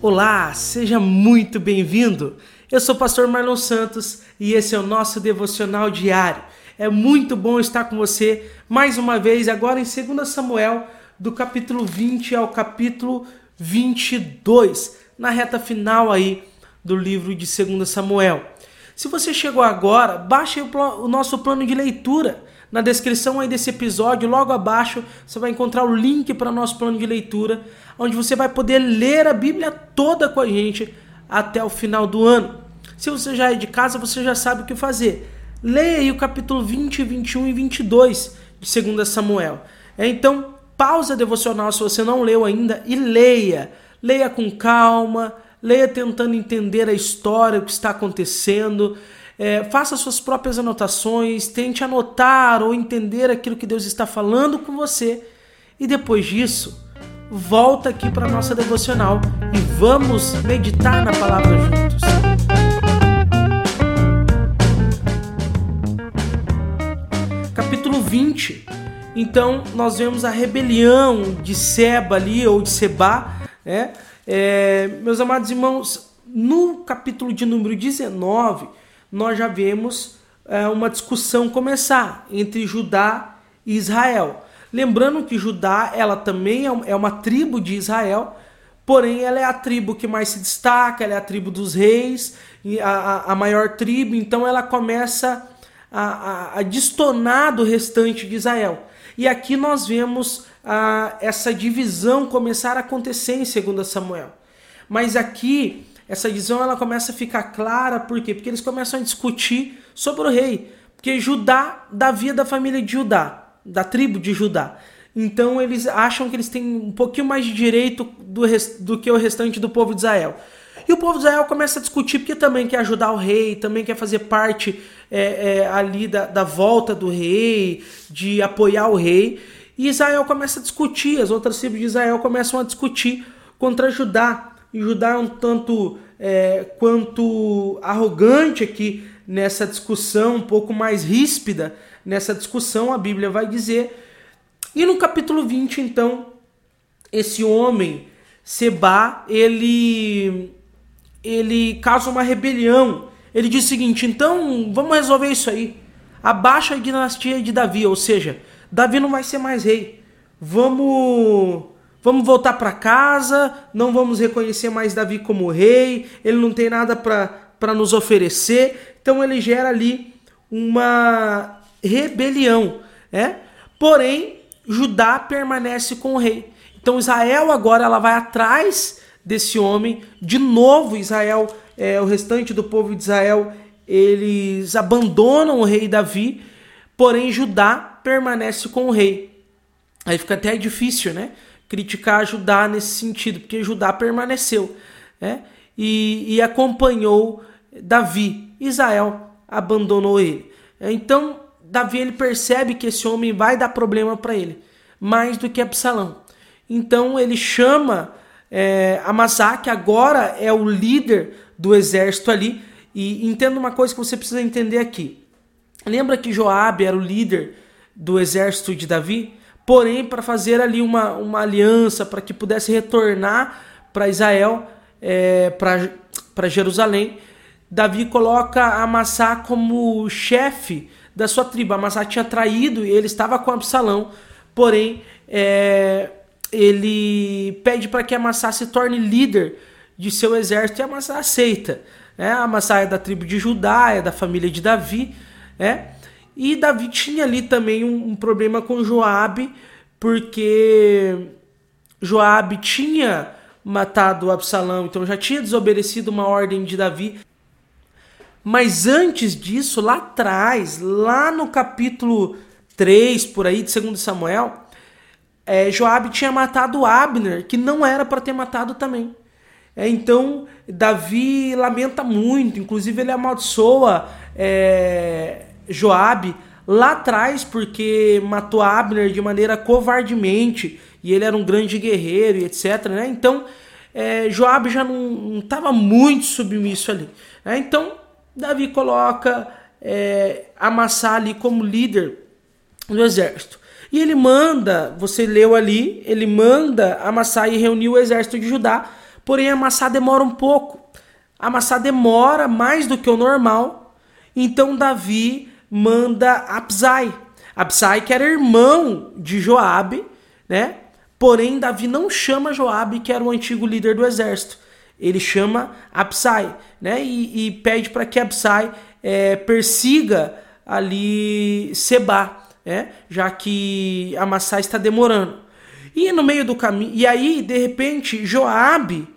Olá, seja muito bem-vindo. Eu sou o pastor Marlon Santos e esse é o nosso devocional diário. É muito bom estar com você mais uma vez agora em 2 Samuel, do capítulo 20 ao capítulo 22, na reta final aí do livro de 2 Samuel. Se você chegou agora, baixe o nosso plano de leitura. Na descrição aí desse episódio, logo abaixo, você vai encontrar o link para o nosso plano de leitura, onde você vai poder ler a Bíblia toda com a gente até o final do ano. Se você já é de casa, você já sabe o que fazer. Leia aí o capítulo 20, 21 e 22 de 2 Samuel. É, então, pausa devocional se você não leu ainda e leia. Leia com calma, leia tentando entender a história, o que está acontecendo. É, faça suas próprias anotações, tente anotar ou entender aquilo que Deus está falando com você. E depois disso, volta aqui para a nossa devocional e vamos meditar na palavra juntos. Capítulo 20. Então, nós vemos a rebelião de Seba ali, ou de Seba, né? É, meus amados irmãos, no capítulo de número 19, nós já vemos é, uma discussão começar entre Judá e Israel. Lembrando que Judá ela também é, é uma tribo de Israel, porém ela é a tribo que mais se destaca, ela é a tribo dos reis, a, a maior tribo, então ela começa a, a, a destonar do restante de Israel. E aqui nós vemos a, essa divisão começar a acontecer em 2 Samuel. Mas aqui essa visão ela começa a ficar clara, por quê? Porque eles começam a discutir sobre o rei. Porque Judá, Davi é da família de Judá, da tribo de Judá. Então eles acham que eles têm um pouquinho mais de direito do, do que o restante do povo de Israel. E o povo de Israel começa a discutir porque também quer ajudar o rei, também quer fazer parte é, é, ali da, da volta do rei, de apoiar o rei. E Israel começa a discutir, as outras tribos de Israel começam a discutir contra Judá Judá é um tanto é, quanto arrogante aqui nessa discussão, um pouco mais ríspida nessa discussão, a Bíblia vai dizer. E no capítulo 20, então, esse homem, Seba, ele, ele causa uma rebelião. Ele diz o seguinte: então vamos resolver isso aí. Abaixa a dinastia de Davi, ou seja, Davi não vai ser mais rei. Vamos Vamos voltar para casa, não vamos reconhecer mais Davi como rei, ele não tem nada para nos oferecer. Então ele gera ali uma rebelião. Né? Porém, Judá permanece com o rei. Então Israel agora ela vai atrás desse homem. De novo, Israel, é, o restante do povo de Israel, eles abandonam o rei Davi, porém Judá permanece com o rei. Aí fica até difícil, né? Criticar Judá nesse sentido, porque Judá permaneceu né? e, e acompanhou Davi. Israel abandonou ele. Então, Davi ele percebe que esse homem vai dar problema para ele, mais do que Absalão. Então, ele chama é, Amazá, que agora é o líder do exército ali. E entenda uma coisa que você precisa entender aqui. Lembra que Joabe era o líder do exército de Davi? Porém para fazer ali uma, uma aliança para que pudesse retornar para Israel, é, para Jerusalém. Davi coloca Amassá como chefe da sua tribo. Amassá tinha traído e ele estava com Absalão, porém é, ele pede para que Amassá se torne líder de seu exército e Amassá aceita. Né? Amassá é da tribo de Judá, é da família de Davi. Né? E Davi tinha ali também um, um problema com Joabe, porque Joabe tinha matado Absalão, então já tinha desobedecido uma ordem de Davi. Mas antes disso, lá atrás, lá no capítulo 3, por aí, de 2 Samuel, é, Joabe tinha matado Abner, que não era para ter matado também. É, então, Davi lamenta muito, inclusive ele amaldiçoa é, Joabe lá atrás porque matou Abner de maneira covardemente e ele era um grande guerreiro e etc. Né? Então é, Joabe já não estava muito submisso ali. Né? Então Davi coloca é, ali como líder do exército. E ele manda, você leu ali, ele manda Amassar e reunir o exército de Judá porém amassar demora um pouco. Amassar demora mais do que o normal, então Davi manda Absai. Absai que era irmão de Joabe, né? Porém, Davi não chama Joabe, que era o antigo líder do exército. Ele chama Absai, né? E, e pede para que Absai é, persiga ali Seba, né? Já que Amassai está demorando. E no meio do caminho, e aí de repente Joabe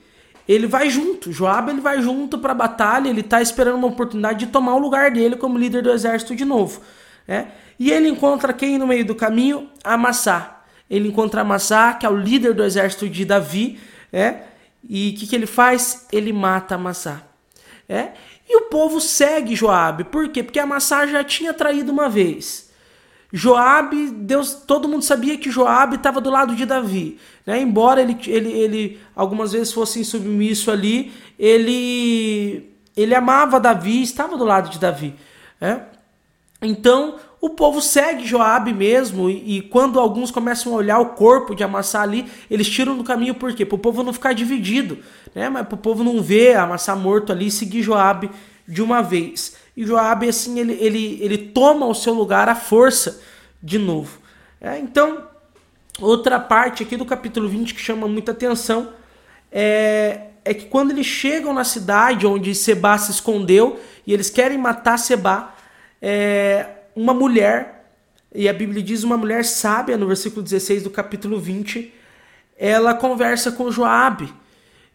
ele vai junto. Joabe ele vai junto para a batalha. Ele está esperando uma oportunidade de tomar o lugar dele como líder do exército de novo. Né? E ele encontra quem no meio do caminho? Amassá ele encontra Amassá, que é o líder do exército de Davi, é? E o que, que ele faz? Ele mata Amassá. É? E o povo segue Joabe. Por quê? Porque Amassá já tinha traído uma vez. Joabe, Deus, todo mundo sabia que Joabe estava do lado de Davi, né? Embora ele, ele, ele algumas vezes fosse insubmisso ali, ele ele amava Davi, estava do lado de Davi, né? Então o povo segue Joabe mesmo, e, e, quando alguns começam a olhar o corpo de Amassá ali, eles tiram do caminho por quê? Para o povo não ficar dividido, né? Mas para o povo não ver Amassá morto ali e seguir Joabe de uma vez. E Joabe, assim, ele, ele, ele toma o seu lugar à força de novo. É, então, outra parte aqui do capítulo 20 que chama muita atenção é, é que quando eles chegam na cidade onde Seba se escondeu e eles querem matar Seba, é, uma mulher, e a Bíblia diz uma mulher sábia, no versículo 16 do capítulo 20, ela conversa com Joabe.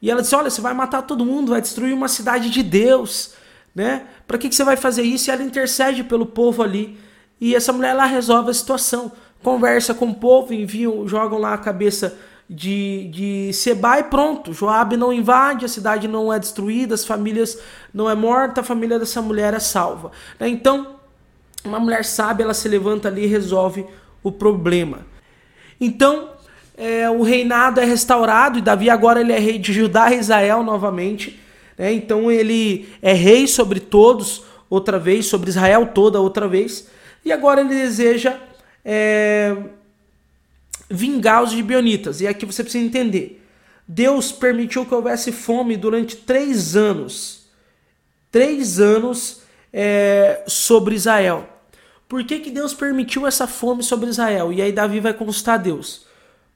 E ela diz: Olha, você vai matar todo mundo, vai destruir uma cidade de Deus, né? Para que, que você vai fazer isso? E ela intercede pelo povo ali. E essa mulher lá resolve a situação, conversa com o povo, enviam, jogam lá a cabeça de, de Seba e pronto. Joabe não invade, a cidade não é destruída, as famílias não é morta, a família dessa mulher é salva. Né? Então, uma mulher sábia, ela se levanta ali e resolve o problema. Então, é, o reinado é restaurado e Davi agora ele é rei de Judá e Israel novamente. Né? Então ele é rei sobre todos outra vez, sobre Israel toda outra vez. E agora ele deseja é, vingar os gibeonitas. E aqui você precisa entender. Deus permitiu que houvesse fome durante três anos. Três anos é, sobre Israel. Por que, que Deus permitiu essa fome sobre Israel? E aí Davi vai consultar Deus.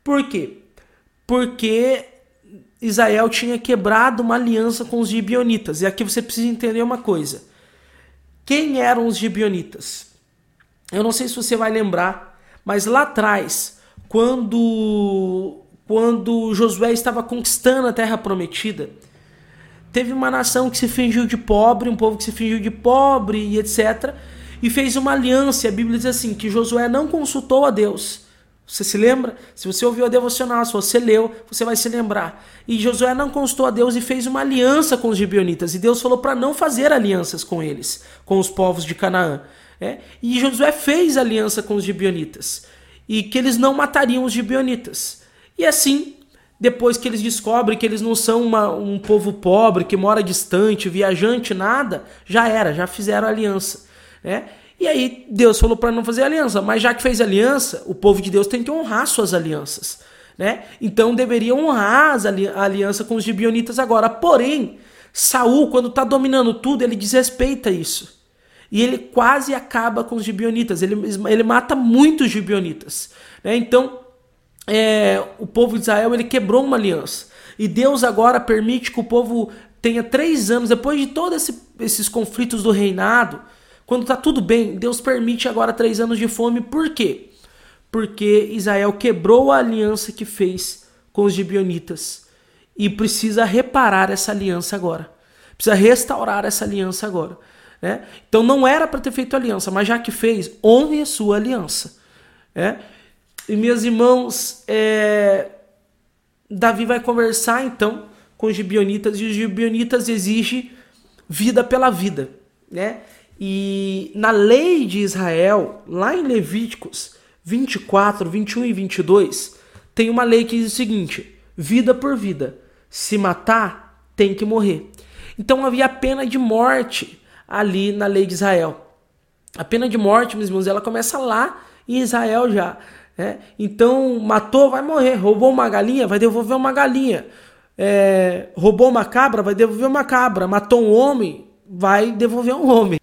Por quê? Porque Israel tinha quebrado uma aliança com os gibionitas. E aqui você precisa entender uma coisa. Quem eram os gibionitas? Eu não sei se você vai lembrar, mas lá atrás, quando quando Josué estava conquistando a terra prometida, teve uma nação que se fingiu de pobre, um povo que se fingiu de pobre e etc e fez uma aliança. A Bíblia diz assim: que Josué não consultou a Deus. Você se lembra? Se você ouviu a devocional, se você leu, você vai se lembrar. E Josué não consultou a Deus e fez uma aliança com os gibionitas. E Deus falou para não fazer alianças com eles, com os povos de Canaã. É? E Josué fez aliança com os gibionitas. E que eles não matariam os gibionitas. E assim, depois que eles descobrem que eles não são uma, um povo pobre, que mora distante, viajante, nada, já era, já fizeram aliança né? E aí Deus falou para não fazer aliança, mas já que fez aliança, o povo de Deus tem que honrar suas alianças, né? Então deveria honrar a aliança com os gibionitas agora. Porém, Saul, quando está dominando tudo, ele desrespeita isso. E ele quase acaba com os gibionitas. Ele, ele mata muitos gibionitas. Né? Então, é, o povo de Israel ele quebrou uma aliança. E Deus agora permite que o povo tenha três anos, depois de todos esse, esses conflitos do reinado, quando está tudo bem, Deus permite agora três anos de fome. Por quê? Porque Israel quebrou a aliança que fez com os gibionitas e precisa reparar essa aliança agora. Precisa restaurar essa aliança agora. Né? Então não era para ter feito aliança, mas já que fez, honre a sua aliança. Né? E meus irmãos, é... Davi vai conversar então com os gibionitas e os gibionitas exigem vida pela vida. Né? E na lei de Israel, lá em Levíticos 24, 21 e 22, tem uma lei que diz o seguinte: vida por vida. Se matar, tem que morrer. Então havia a pena de morte ali na lei de Israel. A pena de morte, meus irmãos, ela começa lá em Israel já. Né? Então, matou, vai morrer. Roubou uma galinha, vai devolver uma galinha. é, roubou uma cabra, vai devolver uma cabra. Matou um homem, vai devolver um homem.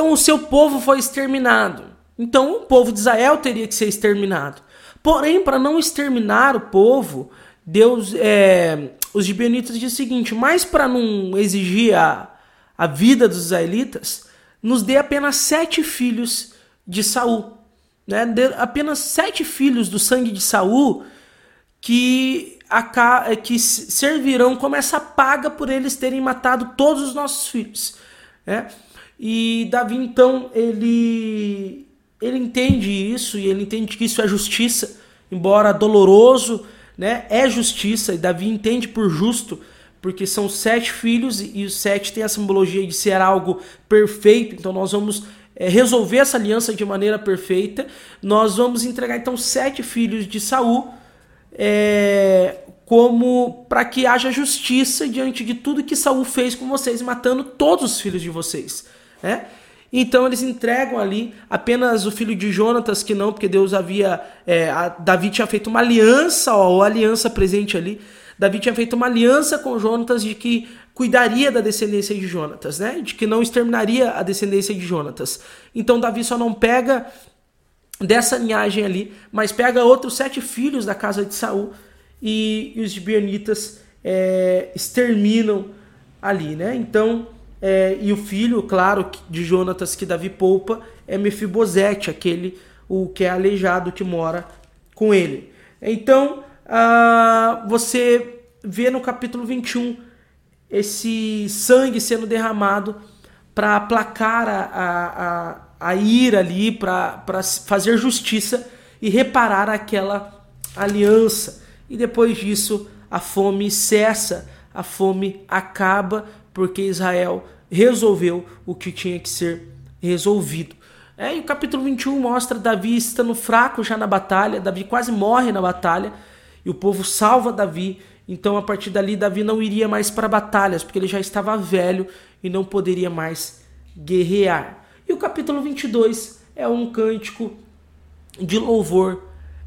Então o seu povo foi exterminado. Então o povo de Israel teria que ser exterminado. Porém, para não exterminar o povo, Deus, é, os gibeonitas dizem o seguinte: mas para não exigir a, a vida dos israelitas, nos dê apenas sete filhos de Saul, né? De, apenas sete filhos do sangue de Saul que a, que servirão como essa paga por eles terem matado todos os nossos filhos, né? E Davi então ele ele entende isso e ele entende que isso é justiça, embora doloroso, né? É justiça e Davi entende por justo, porque são sete filhos e os sete tem a simbologia de ser algo perfeito. Então nós vamos é, resolver essa aliança de maneira perfeita. Nós vamos entregar então sete filhos de Saul é, como para que haja justiça diante de tudo que Saul fez com vocês, matando todos os filhos de vocês. Né? Então eles entregam ali apenas o filho de Jonatas, que não, porque Deus havia. É, Davi tinha feito uma aliança, ó, a aliança presente ali. Davi tinha feito uma aliança com Jonatas de que cuidaria da descendência de Jonatas, né? De que não exterminaria a descendência de Jonatas. Então Davi só não pega dessa linhagem ali, mas pega outros sete filhos da casa de Saul e, e os gibeonitas é, exterminam ali, né? Então é, e o filho, claro, de Jonatas que Davi poupa é Mefibosete, aquele o que é aleijado que mora com ele. Então, ah, você vê no capítulo 21 esse sangue sendo derramado para aplacar a, a, a, a ira ali, para fazer justiça e reparar aquela aliança. E depois disso, a fome cessa, a fome acaba, porque Israel resolveu o que tinha que ser resolvido. É, e o capítulo 21 mostra Davi estando fraco já na batalha, Davi quase morre na batalha, e o povo salva Davi. Então, a partir dali, Davi não iria mais para batalhas, porque ele já estava velho e não poderia mais guerrear. E o capítulo 22 é um cântico de louvor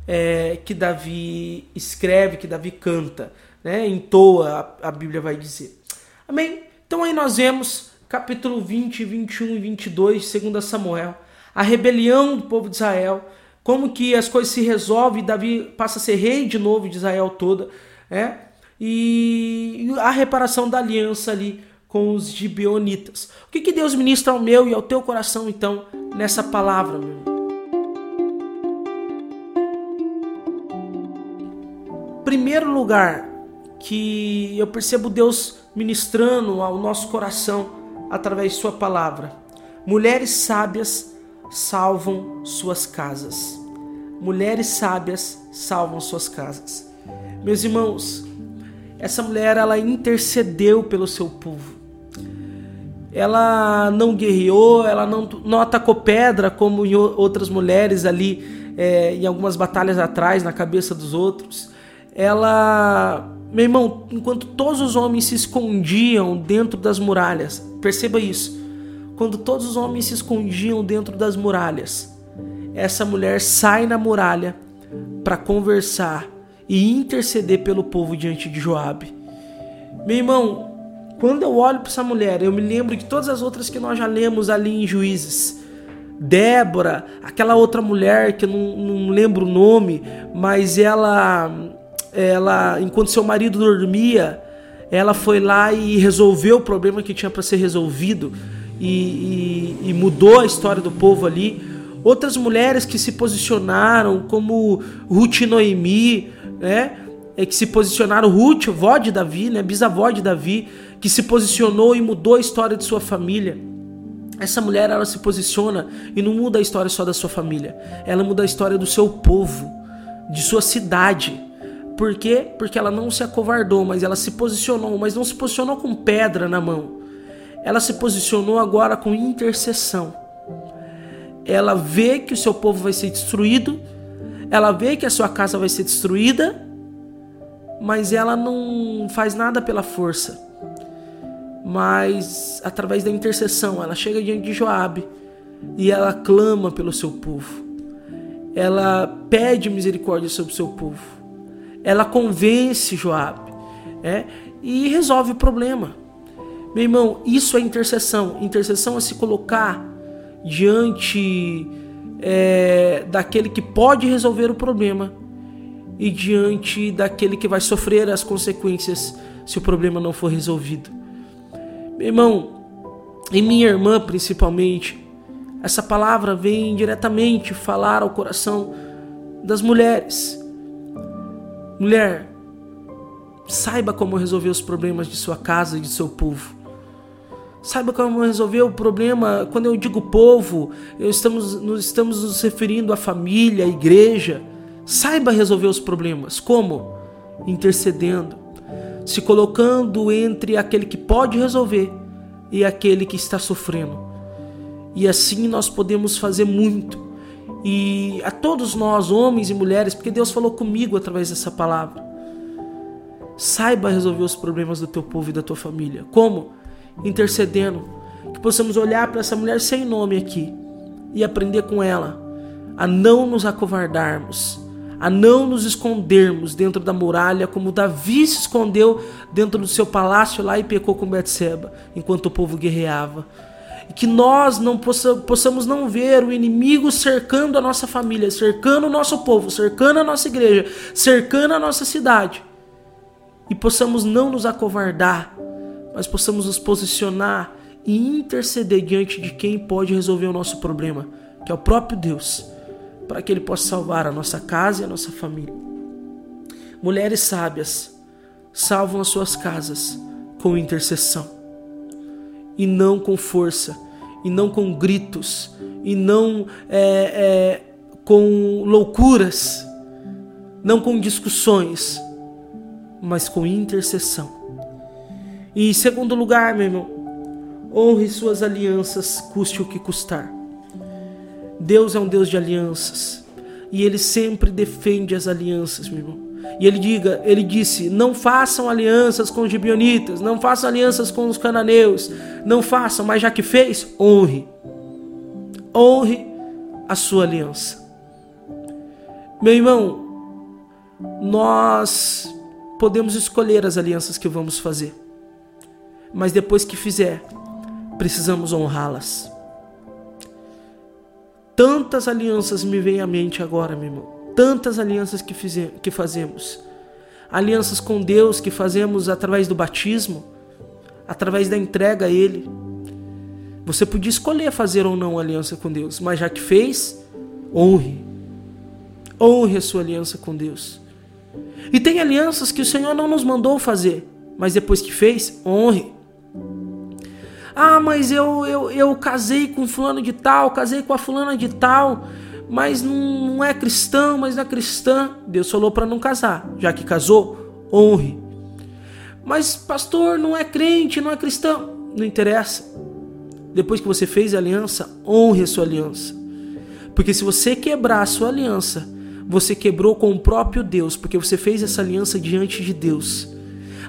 é, que Davi escreve, que Davi canta, né? entoa, a, a Bíblia vai dizer. Amém? Então aí nós vemos capítulo 20, 21 e 22, segundo Samuel, a rebelião do povo de Israel, como que as coisas se resolvem, Davi passa a ser rei de novo de Israel toda, né? E a reparação da aliança ali com os gibeonitas. O que, que Deus ministra ao meu e ao teu coração então nessa palavra, meu? Primeiro lugar que eu percebo Deus ministrando ao nosso coração através de Sua palavra. Mulheres sábias salvam suas casas. Mulheres sábias salvam suas casas. Meus irmãos, essa mulher ela intercedeu pelo seu povo. Ela não guerreou, ela não, não atacou pedra como outras mulheres ali é, em algumas batalhas atrás na cabeça dos outros. Ela meu irmão, enquanto todos os homens se escondiam dentro das muralhas, perceba isso. Quando todos os homens se escondiam dentro das muralhas, essa mulher sai na muralha para conversar e interceder pelo povo diante de Joabe. Meu irmão, quando eu olho para essa mulher, eu me lembro de todas as outras que nós já lemos ali em Juízes. Débora, aquela outra mulher que eu não, não lembro o nome, mas ela ela, enquanto seu marido dormia, ela foi lá e resolveu o problema que tinha para ser resolvido e, e, e, mudou a história do povo ali. Outras mulheres que se posicionaram, como Ruth Noemi, né? É, que se posicionaram, Ruth, vó de Davi, né? bisavó de Davi, que se posicionou e mudou a história de sua família. Essa mulher, ela se posiciona e não muda a história só da sua família, ela muda a história do seu povo, de sua cidade por quê? Porque ela não se acovardou, mas ela se posicionou, mas não se posicionou com pedra na mão. Ela se posicionou agora com intercessão. Ela vê que o seu povo vai ser destruído, ela vê que a sua casa vai ser destruída, mas ela não faz nada pela força. Mas através da intercessão, ela chega diante de Joabe e ela clama pelo seu povo. Ela pede misericórdia sobre o seu povo ela convence Joabe, é, e resolve o problema. Meu irmão, isso é intercessão. Intercessão é se colocar diante é, daquele que pode resolver o problema e diante daquele que vai sofrer as consequências se o problema não for resolvido. Meu irmão, e minha irmã principalmente, essa palavra vem diretamente falar ao coração das mulheres. Mulher, saiba como resolver os problemas de sua casa e de seu povo. Saiba como resolver o problema. Quando eu digo povo, eu estamos, nós estamos nos referindo à família, à igreja. Saiba resolver os problemas. Como? Intercedendo. Se colocando entre aquele que pode resolver e aquele que está sofrendo. E assim nós podemos fazer muito. E a todos nós, homens e mulheres, porque Deus falou comigo através dessa palavra. Saiba resolver os problemas do teu povo e da tua família. Como? intercedendo, que possamos olhar para essa mulher sem nome aqui e aprender com ela a não nos acovardarmos, a não nos escondermos dentro da muralha como Davi se escondeu dentro do seu palácio lá e pecou com Betseba, enquanto o povo guerreava. Que nós não possamos não ver o inimigo cercando a nossa família, cercando o nosso povo, cercando a nossa igreja, cercando a nossa cidade. E possamos não nos acovardar, mas possamos nos posicionar e interceder diante de quem pode resolver o nosso problema, que é o próprio Deus, para que Ele possa salvar a nossa casa e a nossa família. Mulheres sábias salvam as suas casas com intercessão, e não com força, e não com gritos, e não é, é, com loucuras, não com discussões, mas com intercessão. E em segundo lugar, meu irmão, honre suas alianças, custe o que custar. Deus é um Deus de alianças e ele sempre defende as alianças, meu irmão. E ele diga, ele disse: "Não façam alianças com os gibeonitas, não façam alianças com os cananeus, não façam, mas já que fez, honre. Honre a sua aliança." Meu irmão, nós podemos escolher as alianças que vamos fazer mas depois que fizer, precisamos honrá-las. Tantas alianças me vêm à mente agora, meu irmão. Tantas alianças que, fize que fazemos. Alianças com Deus que fazemos através do batismo, através da entrega a Ele. Você podia escolher fazer ou não aliança com Deus, mas já que fez, honre. Honre a sua aliança com Deus. E tem alianças que o Senhor não nos mandou fazer, mas depois que fez, honre. Ah, mas eu, eu, eu casei com fulano de tal, casei com a fulana de tal, mas não, é cristão, mas não é cristã. Deus falou para não casar. Já que casou, honre. Mas, pastor, não é crente, não é cristão. Não interessa. Depois que você fez a aliança, honre a sua aliança. Porque se você quebrar a sua aliança, você quebrou com o próprio Deus, porque você fez essa aliança diante de Deus.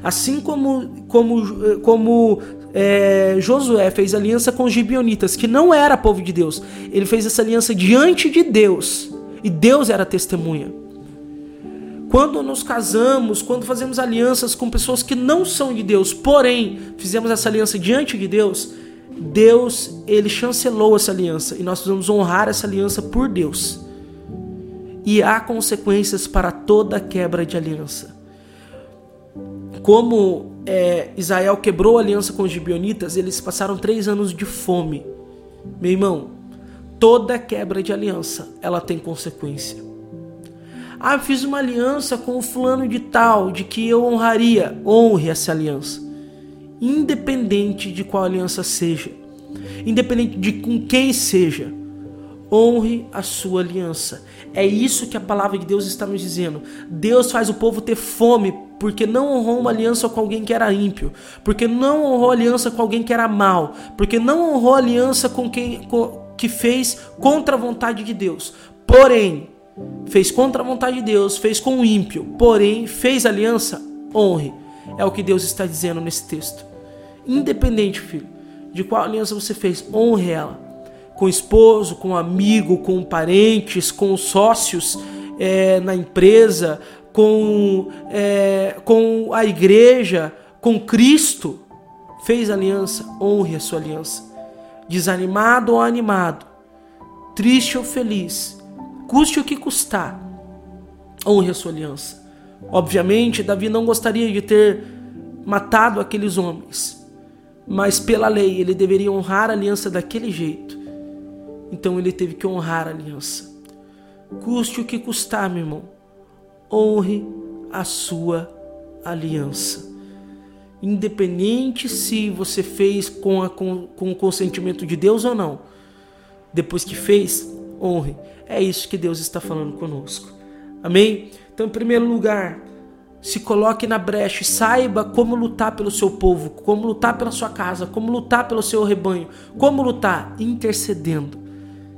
Assim como, como, como é, Josué fez aliança com os gibionitas, que não era povo de Deus. Ele fez essa aliança diante de Deus. E Deus era testemunha. Quando nos casamos, quando fazemos alianças com pessoas que não são de Deus, porém fizemos essa aliança diante de Deus, Deus ele chancelou essa aliança e nós precisamos honrar essa aliança por Deus. E há consequências para toda quebra de aliança. Como é, Israel quebrou a aliança com os gibionitas, eles passaram três anos de fome. Meu irmão, toda quebra de aliança, ela tem consequência. Ah, fiz uma aliança com o fulano de tal, de que eu honraria. Honre essa aliança. Independente de qual aliança seja. Independente de com quem seja. Honre a sua aliança. É isso que a palavra de Deus está nos dizendo. Deus faz o povo ter fome porque não honrou uma aliança com alguém que era ímpio, porque não honrou aliança com alguém que era mal, porque não honrou aliança com quem com, que fez contra a vontade de Deus. Porém, fez contra a vontade de Deus, fez com o ímpio, porém fez aliança, honre. É o que Deus está dizendo nesse texto. Independente, filho, de qual aliança você fez, honre ela. Com o esposo, com o amigo, com parentes, com sócios é, na empresa, com, é, com a igreja, com Cristo, fez aliança, honre a sua aliança. Desanimado ou animado, triste ou feliz, custe o que custar, honre a sua aliança. Obviamente, Davi não gostaria de ter matado aqueles homens, mas pela lei ele deveria honrar a aliança daquele jeito. Então ele teve que honrar a aliança. Custe o que custar, meu irmão, honre a sua aliança. Independente se você fez com, a, com, com o consentimento de Deus ou não, depois que fez, honre. É isso que Deus está falando conosco. Amém? Então, em primeiro lugar, se coloque na brecha e saiba como lutar pelo seu povo, como lutar pela sua casa, como lutar pelo seu rebanho, como lutar intercedendo,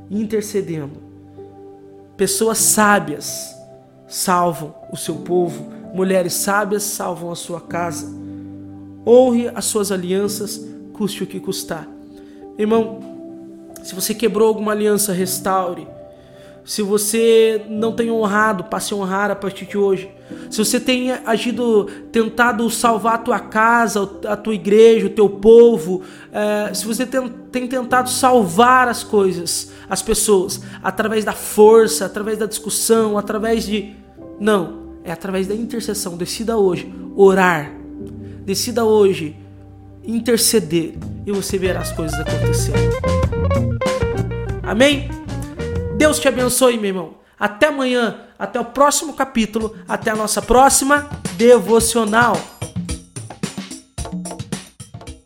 intercedendo. Pessoas sábias salvam o seu povo, mulheres sábias salvam a sua casa. Honre as suas alianças, custe o que custar. Irmão, se você quebrou alguma aliança, restaure. Se você não tem honrado, passe a honrar a partir de hoje. Se você tem agido, tentado salvar a tua casa, a tua igreja, o teu povo, é, se você tem, tem tentado salvar as coisas, as pessoas, através da força, através da discussão, através de. Não, é através da intercessão. Decida hoje orar. Decida hoje interceder e você verá as coisas acontecendo. Amém? Deus te abençoe, meu irmão. Até amanhã, até o próximo capítulo, até a nossa próxima devocional.